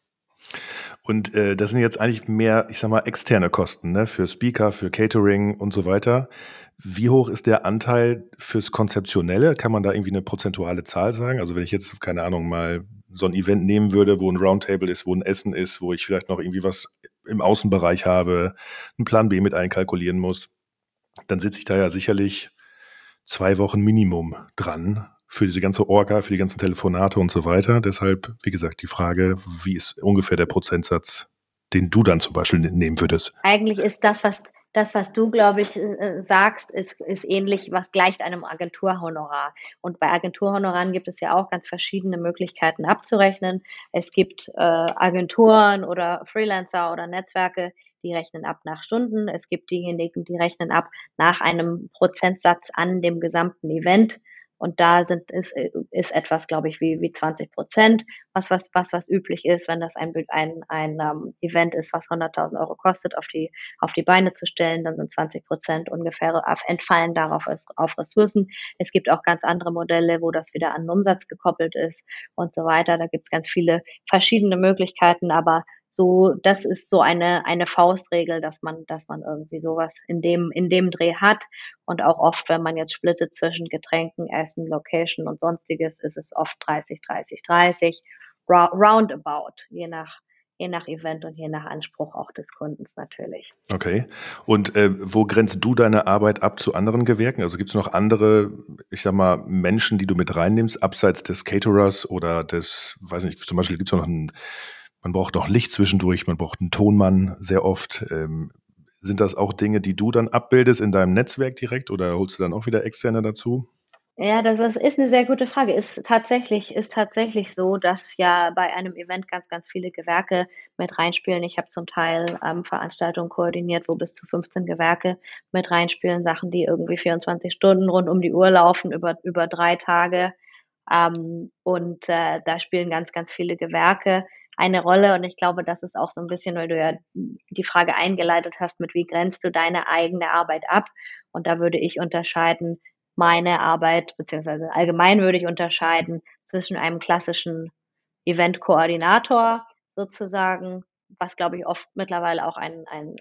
Und äh, das sind jetzt eigentlich mehr, ich sag mal, externe Kosten, ne? Für Speaker, für Catering und so weiter. Wie hoch ist der Anteil fürs Konzeptionelle? Kann man da irgendwie eine prozentuale Zahl sagen? Also wenn ich jetzt, keine Ahnung, mal so ein Event nehmen würde, wo ein Roundtable ist, wo ein Essen ist, wo ich vielleicht noch irgendwie was im Außenbereich habe, einen Plan B mit einkalkulieren muss, dann sitze ich da ja sicherlich zwei Wochen Minimum dran für diese ganze Orga, für die ganzen Telefonate und so weiter. Deshalb, wie gesagt, die Frage, wie ist ungefähr der Prozentsatz, den du dann zum Beispiel nehmen würdest? Eigentlich ist das, was das, was du, glaube ich, äh, sagst, ist, ist ähnlich, was gleicht einem Agenturhonorar. Und bei Agenturhonoraren gibt es ja auch ganz verschiedene Möglichkeiten abzurechnen. Es gibt äh, Agenturen oder Freelancer oder Netzwerke, die rechnen ab nach Stunden. Es gibt diejenigen, die rechnen ab nach einem Prozentsatz an dem gesamten Event. Und da sind, ist, ist etwas, glaube ich, wie, wie 20 Prozent, was, was, was, was üblich ist, wenn das ein, ein, ein um, ähm, Event ist, was 100.000 Euro kostet, auf die, auf die Beine zu stellen, dann sind 20 Prozent ungefähr entfallen darauf auf Ressourcen. Es gibt auch ganz andere Modelle, wo das wieder an den Umsatz gekoppelt ist und so weiter. Da gibt es ganz viele verschiedene Möglichkeiten, aber so, das ist so eine, eine Faustregel, dass man, dass man irgendwie sowas in dem, in dem Dreh hat. Und auch oft, wenn man jetzt splittet zwischen Getränken, Essen, Location und sonstiges, ist es oft 30, 30, 30, roundabout, je nach, je nach Event und je nach Anspruch auch des Kundens natürlich. Okay. Und äh, wo grenzt du deine Arbeit ab zu anderen Gewerken? Also gibt es noch andere, ich sag mal, Menschen, die du mit reinnimmst, abseits des Caterers oder des, weiß nicht, zum Beispiel gibt es noch einen man braucht noch Licht zwischendurch, man braucht einen Tonmann sehr oft. Ähm, sind das auch Dinge, die du dann abbildest in deinem Netzwerk direkt oder holst du dann auch wieder externe dazu? Ja, das ist, ist eine sehr gute Frage. Ist tatsächlich, ist tatsächlich so, dass ja bei einem Event ganz, ganz viele Gewerke mit reinspielen. Ich habe zum Teil ähm, Veranstaltungen koordiniert, wo bis zu 15 Gewerke mit reinspielen, Sachen, die irgendwie 24 Stunden rund um die Uhr laufen, über, über drei Tage. Ähm, und äh, da spielen ganz, ganz viele Gewerke eine Rolle. Und ich glaube, das ist auch so ein bisschen, weil du ja die Frage eingeleitet hast, mit wie grenzt du deine eigene Arbeit ab? Und da würde ich unterscheiden, meine Arbeit, beziehungsweise allgemein würde ich unterscheiden zwischen einem klassischen Event-Koordinator sozusagen, was glaube ich oft mittlerweile auch ein, ein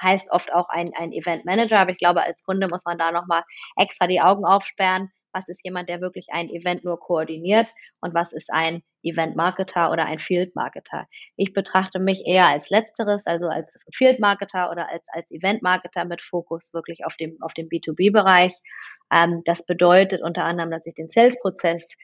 heißt oft auch ein, ein Event-Manager, aber ich glaube, als Kunde muss man da nochmal extra die Augen aufsperren, was ist jemand, der wirklich ein Event nur koordiniert und was ist ein Event-Marketer oder ein Field-Marketer. Ich betrachte mich eher als letzteres, also als Field-Marketer oder als, als Event-Marketer mit Fokus wirklich auf dem, auf dem B2B-Bereich. Ähm, das bedeutet unter anderem, dass ich den Sales-Prozess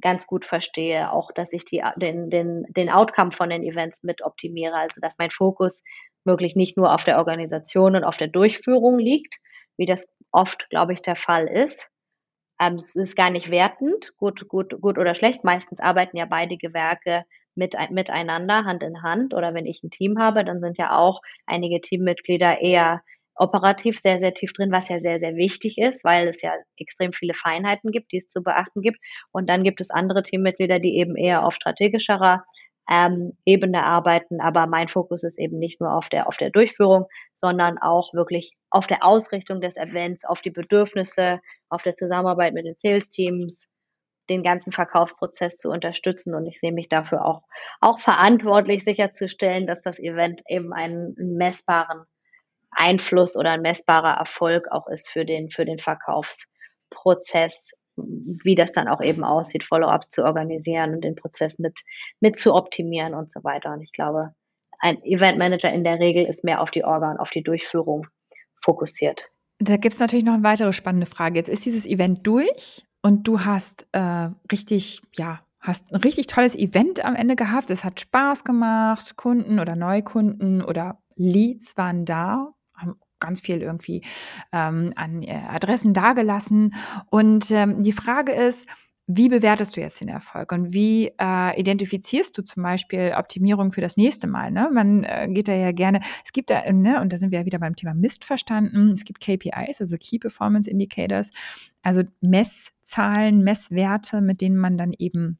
ganz gut verstehe, auch dass ich die, den, den, den Outcome von den Events mit optimiere, also dass mein Fokus wirklich nicht nur auf der Organisation und auf der Durchführung liegt, wie das oft, glaube ich, der Fall ist. Ähm, es ist gar nicht wertend, gut, gut, gut oder schlecht. Meistens arbeiten ja beide Gewerke mit, miteinander, Hand in Hand. Oder wenn ich ein Team habe, dann sind ja auch einige Teammitglieder eher operativ sehr, sehr tief drin, was ja sehr, sehr wichtig ist, weil es ja extrem viele Feinheiten gibt, die es zu beachten gibt. Und dann gibt es andere Teammitglieder, die eben eher auf strategischerer ähm, Ebene arbeiten. Aber mein Fokus ist eben nicht nur auf der, auf der Durchführung, sondern auch wirklich auf der Ausrichtung des Events, auf die Bedürfnisse, auf der Zusammenarbeit mit den Sales-Teams, den ganzen Verkaufsprozess zu unterstützen. Und ich sehe mich dafür auch, auch verantwortlich, sicherzustellen, dass das Event eben einen messbaren Einfluss oder ein messbarer Erfolg auch ist für den, für den Verkaufsprozess, wie das dann auch eben aussieht, Follow-ups zu organisieren und den Prozess mit, mit zu optimieren und so weiter. Und ich glaube, ein Event Manager in der Regel ist mehr auf die Orga und auf die Durchführung fokussiert. Da gibt es natürlich noch eine weitere spannende Frage. Jetzt ist dieses Event durch und du hast äh, richtig, ja, hast ein richtig tolles Event am Ende gehabt. Es hat Spaß gemacht, Kunden oder Neukunden oder Leads waren da ganz viel irgendwie ähm, an äh, Adressen dagelassen. Und ähm, die Frage ist, wie bewertest du jetzt den Erfolg und wie äh, identifizierst du zum Beispiel Optimierung für das nächste Mal? Ne? Man äh, geht da ja gerne, es gibt da, ne, und da sind wir ja wieder beim Thema Mist verstanden, es gibt KPIs, also Key Performance Indicators, also Messzahlen, Messwerte, mit denen man dann eben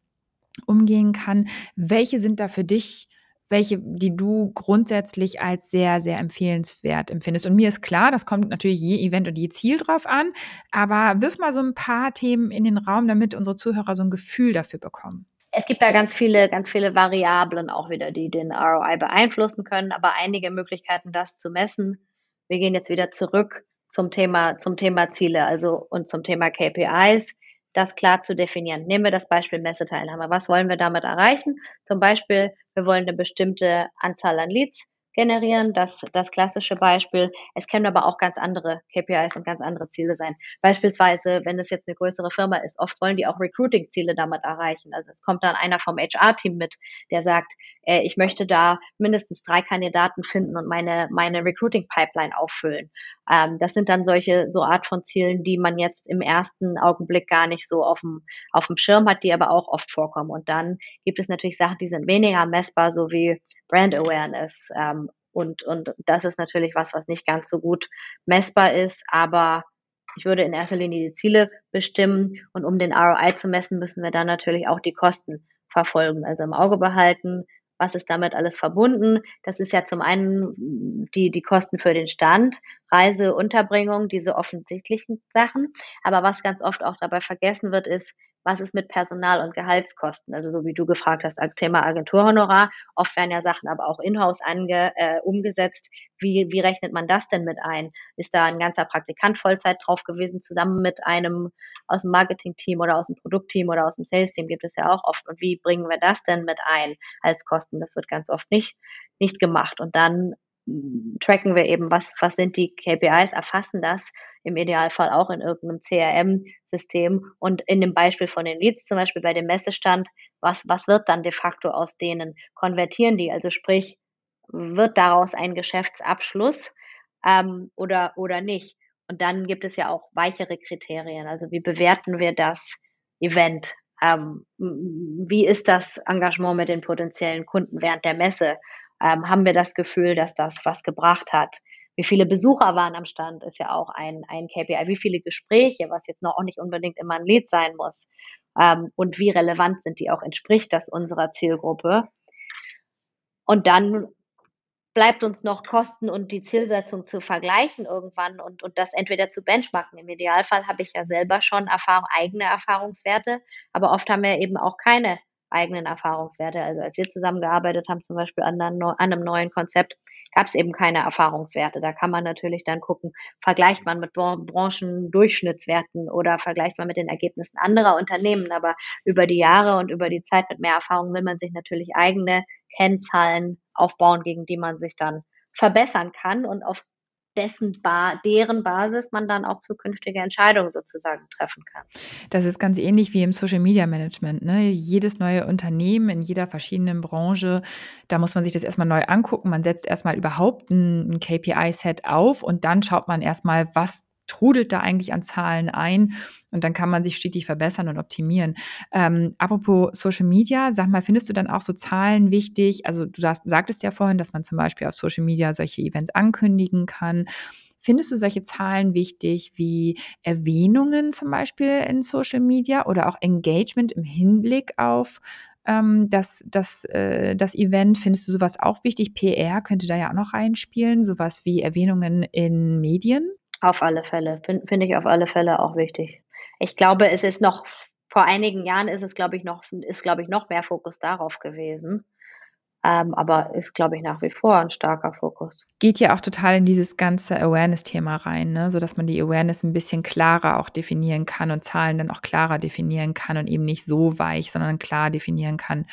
umgehen kann. Welche sind da für dich welche, die du grundsätzlich als sehr, sehr empfehlenswert empfindest. Und mir ist klar, das kommt natürlich je Event und je Ziel drauf an, aber wirf mal so ein paar Themen in den Raum, damit unsere Zuhörer so ein Gefühl dafür bekommen. Es gibt da ganz viele, ganz viele Variablen auch wieder, die den ROI beeinflussen können, aber einige Möglichkeiten, das zu messen. Wir gehen jetzt wieder zurück zum Thema, zum Thema Ziele, also und zum Thema KPIs das klar zu definieren. Nehmen wir das Beispiel Messeteilnahme. Was wollen wir damit erreichen? Zum Beispiel, wir wollen eine bestimmte Anzahl an Leads generieren, das, das klassische Beispiel. Es können aber auch ganz andere KPIs und ganz andere Ziele sein. Beispielsweise, wenn es jetzt eine größere Firma ist, oft wollen die auch Recruiting-Ziele damit erreichen. Also es kommt dann einer vom HR-Team mit, der sagt, äh, ich möchte da mindestens drei Kandidaten finden und meine, meine Recruiting-Pipeline auffüllen. Ähm, das sind dann solche, so Art von Zielen, die man jetzt im ersten Augenblick gar nicht so auf dem, auf dem Schirm hat, die aber auch oft vorkommen. Und dann gibt es natürlich Sachen, die sind weniger messbar, so wie Brand Awareness. Ähm, und, und das ist natürlich was, was nicht ganz so gut messbar ist, aber ich würde in erster Linie die Ziele bestimmen und um den ROI zu messen, müssen wir dann natürlich auch die Kosten verfolgen, also im Auge behalten, was ist damit alles verbunden. Das ist ja zum einen die, die Kosten für den Stand, Reise, Unterbringung, diese offensichtlichen Sachen. Aber was ganz oft auch dabei vergessen wird, ist, was ist mit Personal- und Gehaltskosten? Also so wie du gefragt hast, Thema Agenturhonorar. Oft werden ja Sachen aber auch in-house ange, äh, umgesetzt. Wie, wie rechnet man das denn mit ein? Ist da ein ganzer Praktikant Vollzeit drauf gewesen, zusammen mit einem aus dem Marketing-Team oder aus dem Produktteam oder aus dem Sales-Team gibt es ja auch oft. Und wie bringen wir das denn mit ein als Kosten? Das wird ganz oft nicht, nicht gemacht. Und dann tracken wir eben, was, was sind die KPIs, erfassen das im Idealfall auch in irgendeinem CRM-System und in dem Beispiel von den Leads, zum Beispiel bei dem Messestand, was, was wird dann de facto aus denen? Konvertieren die? Also sprich, wird daraus ein Geschäftsabschluss ähm, oder, oder nicht? Und dann gibt es ja auch weichere Kriterien. Also wie bewerten wir das Event? Ähm, wie ist das Engagement mit den potenziellen Kunden während der Messe? Ähm, haben wir das Gefühl, dass das was gebracht hat. Wie viele Besucher waren am Stand, ist ja auch ein, ein KPI. Wie viele Gespräche, was jetzt noch auch nicht unbedingt immer ein Lied sein muss. Ähm, und wie relevant sind die auch, entspricht das unserer Zielgruppe. Und dann bleibt uns noch Kosten und die Zielsetzung zu vergleichen irgendwann und, und das entweder zu benchmarken. Im Idealfall habe ich ja selber schon Erfahrung, eigene Erfahrungswerte, aber oft haben wir eben auch keine eigenen Erfahrungswerte. Also als wir zusammengearbeitet haben, zum Beispiel an, einem neuen Konzept, gab es eben keine Erfahrungswerte. Da kann man natürlich dann gucken, vergleicht man mit Branchendurchschnittswerten oder vergleicht man mit den Ergebnissen anderer Unternehmen. Aber über die Jahre und über die Zeit mit mehr Erfahrung will man sich natürlich eigene Kennzahlen aufbauen, gegen die man sich dann verbessern kann und auf dessen ba deren Basis man dann auch zukünftige Entscheidungen sozusagen treffen kann. Das ist ganz ähnlich wie im Social Media Management. Ne? Jedes neue Unternehmen in jeder verschiedenen Branche, da muss man sich das erstmal neu angucken. Man setzt erstmal überhaupt ein, ein KPI-Set auf und dann schaut man erstmal, was trudelt da eigentlich an Zahlen ein und dann kann man sich stetig verbessern und optimieren. Ähm, apropos Social Media, sag mal, findest du dann auch so Zahlen wichtig? Also du sagst, sagtest ja vorhin, dass man zum Beispiel auf Social Media solche Events ankündigen kann. Findest du solche Zahlen wichtig wie Erwähnungen zum Beispiel in Social Media oder auch Engagement im Hinblick auf ähm, das, das, äh, das Event? Findest du sowas auch wichtig? PR könnte da ja auch noch reinspielen, sowas wie Erwähnungen in Medien? Auf alle Fälle, finde find ich auf alle Fälle auch wichtig. Ich glaube, es ist noch, vor einigen Jahren ist es, glaube ich, noch, ist, glaube ich, noch mehr Fokus darauf gewesen. Ähm, aber ist, glaube ich, nach wie vor ein starker Fokus. Geht ja auch total in dieses ganze Awareness-Thema rein, ne? sodass man die Awareness ein bisschen klarer auch definieren kann und Zahlen dann auch klarer definieren kann und eben nicht so weich, sondern klar definieren kann,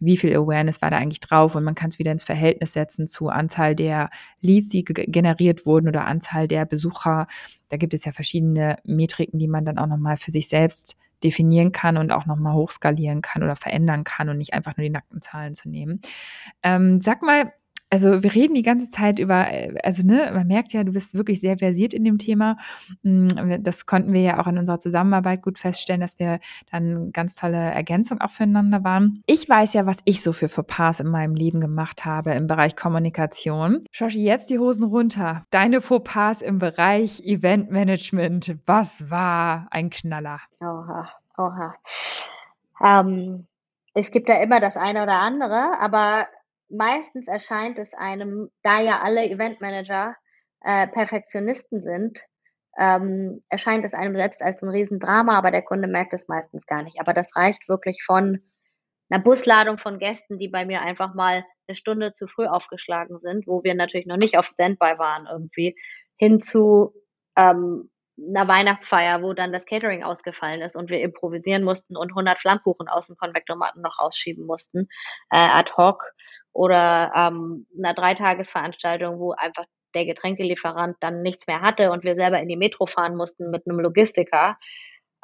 wie viel Awareness war da eigentlich drauf und man kann es wieder ins Verhältnis setzen zu Anzahl der Leads, die generiert wurden oder Anzahl der Besucher. Da gibt es ja verschiedene Metriken, die man dann auch nochmal für sich selbst definieren kann und auch nochmal hochskalieren kann oder verändern kann und nicht einfach nur die nackten Zahlen zu nehmen. Ähm, sag mal, also wir reden die ganze Zeit über, äh, also ne, man merkt ja, du bist wirklich sehr versiert in dem Thema. Hm, das konnten wir ja auch in unserer Zusammenarbeit gut feststellen, dass wir dann ganz tolle Ergänzung auch füreinander waren. Ich weiß ja, was ich so für Fauxpas in meinem Leben gemacht habe im Bereich Kommunikation. Shoshi, jetzt die Hosen runter. Deine Fauxpas im Bereich Eventmanagement. Was war ein Knaller? Oha, oha. Ähm, es gibt ja immer das eine oder andere, aber meistens erscheint es einem, da ja alle Eventmanager äh, Perfektionisten sind, ähm, erscheint es einem selbst als ein Riesendrama, aber der Kunde merkt es meistens gar nicht. Aber das reicht wirklich von einer Busladung von Gästen, die bei mir einfach mal eine Stunde zu früh aufgeschlagen sind, wo wir natürlich noch nicht auf Standby waren irgendwie, hin zu ähm, einer Weihnachtsfeier, wo dann das Catering ausgefallen ist und wir improvisieren mussten und 100 Flammkuchen aus dem Konvektomaten noch rausschieben mussten, äh, ad hoc oder ähm, einer Dreitagesveranstaltung, wo einfach der Getränkelieferant dann nichts mehr hatte und wir selber in die Metro fahren mussten mit einem Logistiker.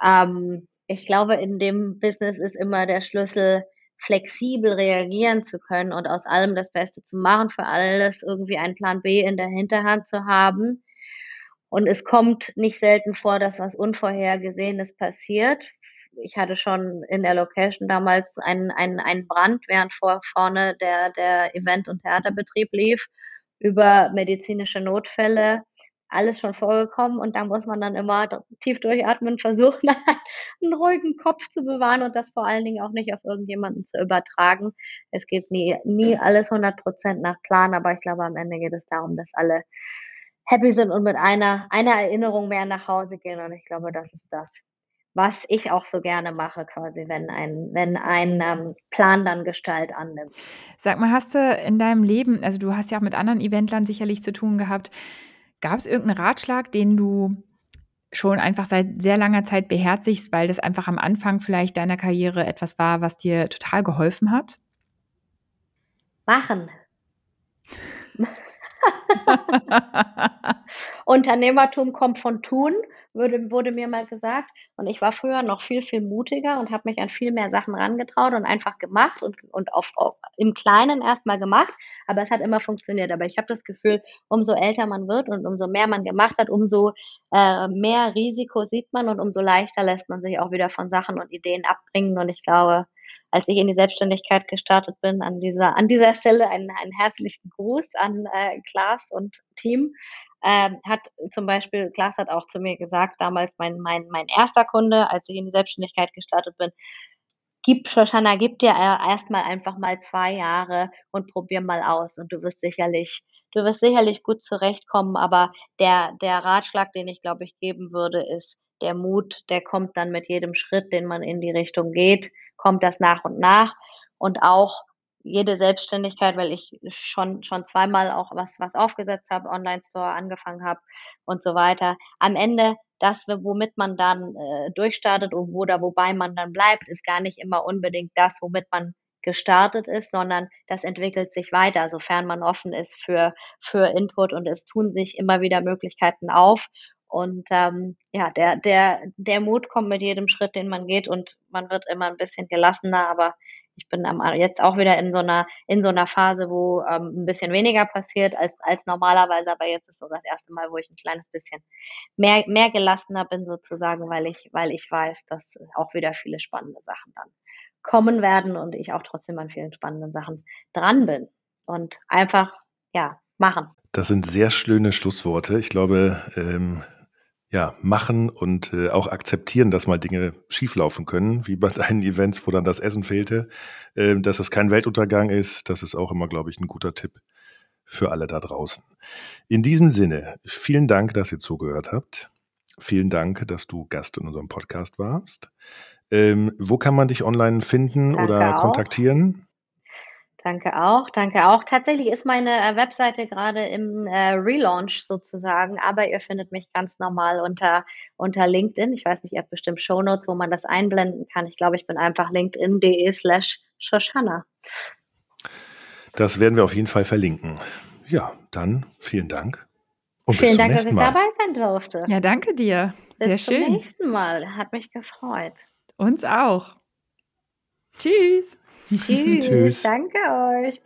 Ähm, ich glaube, in dem Business ist immer der Schlüssel, flexibel reagieren zu können und aus allem das Beste zu machen, für alles irgendwie einen Plan B in der Hinterhand zu haben. Und es kommt nicht selten vor, dass was Unvorhergesehenes passiert ich hatte schon in der Location damals einen, einen, einen Brand, während vor vorne der, der Event- und Theaterbetrieb lief, über medizinische Notfälle, alles schon vorgekommen und da muss man dann immer tief durchatmen, versuchen, einen ruhigen Kopf zu bewahren und das vor allen Dingen auch nicht auf irgendjemanden zu übertragen. Es geht nie, nie alles 100 Prozent nach Plan, aber ich glaube, am Ende geht es darum, dass alle happy sind und mit einer, einer Erinnerung mehr nach Hause gehen und ich glaube, das ist das, was ich auch so gerne mache, quasi, wenn ein, wenn ein ähm, Plan dann Gestalt annimmt. Sag mal, hast du in deinem Leben, also du hast ja auch mit anderen Eventlern sicherlich zu tun gehabt, gab es irgendeinen Ratschlag, den du schon einfach seit sehr langer Zeit beherzigst, weil das einfach am Anfang vielleicht deiner Karriere etwas war, was dir total geholfen hat? Machen. Unternehmertum kommt von tun würde, wurde mir mal gesagt. Und ich war früher noch viel, viel mutiger und habe mich an viel mehr Sachen rangetraut und einfach gemacht und, und auf, auf, im Kleinen erstmal gemacht. Aber es hat immer funktioniert. Aber ich habe das Gefühl, umso älter man wird und umso mehr man gemacht hat, umso äh, mehr Risiko sieht man und umso leichter lässt man sich auch wieder von Sachen und Ideen abbringen. Und ich glaube, als ich in die Selbstständigkeit gestartet bin, an dieser, an dieser Stelle einen, einen herzlichen Gruß an äh, Klaas und Team ähm, hat zum Beispiel, Klaas hat auch zu mir gesagt, damals mein, mein, mein erster Kunde, als ich in die Selbstständigkeit gestartet bin, gib, Shoshana, gib dir erstmal einfach mal zwei Jahre und probier mal aus. Und du wirst sicherlich, du wirst sicherlich gut zurechtkommen, aber der, der Ratschlag, den ich glaube ich geben würde, ist, der Mut, der kommt dann mit jedem Schritt, den man in die Richtung geht, kommt das nach und nach. Und auch jede Selbstständigkeit, weil ich schon schon zweimal auch was was aufgesetzt habe, Online-Store angefangen habe und so weiter. Am Ende das, womit man dann äh, durchstartet und wo oder wobei man dann bleibt, ist gar nicht immer unbedingt das, womit man gestartet ist, sondern das entwickelt sich weiter, sofern man offen ist für, für Input und es tun sich immer wieder Möglichkeiten auf. Und ähm, ja, der, der, der Mut kommt mit jedem Schritt, den man geht und man wird immer ein bisschen gelassener, aber ich bin am, jetzt auch wieder in so einer, in so einer Phase, wo ähm, ein bisschen weniger passiert als, als normalerweise, aber jetzt ist so das erste Mal, wo ich ein kleines bisschen mehr, mehr gelassener bin sozusagen, weil ich, weil ich weiß, dass auch wieder viele spannende Sachen dann kommen werden und ich auch trotzdem an vielen spannenden Sachen dran bin und einfach, ja, machen. Das sind sehr schöne Schlussworte. Ich glaube, ähm, ja, machen und äh, auch akzeptieren, dass mal Dinge schieflaufen können, wie bei deinen Events, wo dann das Essen fehlte, äh, dass es kein Weltuntergang ist. Das ist auch immer, glaube ich, ein guter Tipp für alle da draußen. In diesem Sinne, vielen Dank, dass ihr zugehört habt. Vielen Dank, dass du Gast in unserem Podcast warst. Ähm, wo kann man dich online finden Danke oder auch. Danke auch, danke auch. Tatsächlich ist meine äh, Webseite gerade im äh, Relaunch sozusagen, aber ihr findet mich ganz normal unter, unter LinkedIn. Ich weiß nicht, ihr habt bestimmt Shownotes, wo man das einblenden kann. Ich glaube, ich bin einfach linkedin.de slash Shoshana. Das werden wir auf jeden Fall verlinken. Ja, dann vielen Dank. Und vielen Dank, dass ich Mal. dabei sein durfte. Ja, danke dir. Sehr bis schön. Bis zum nächsten Mal. Hat mich gefreut. Uns auch. Tschüss. Tschüss. Tschüss. Danke euch.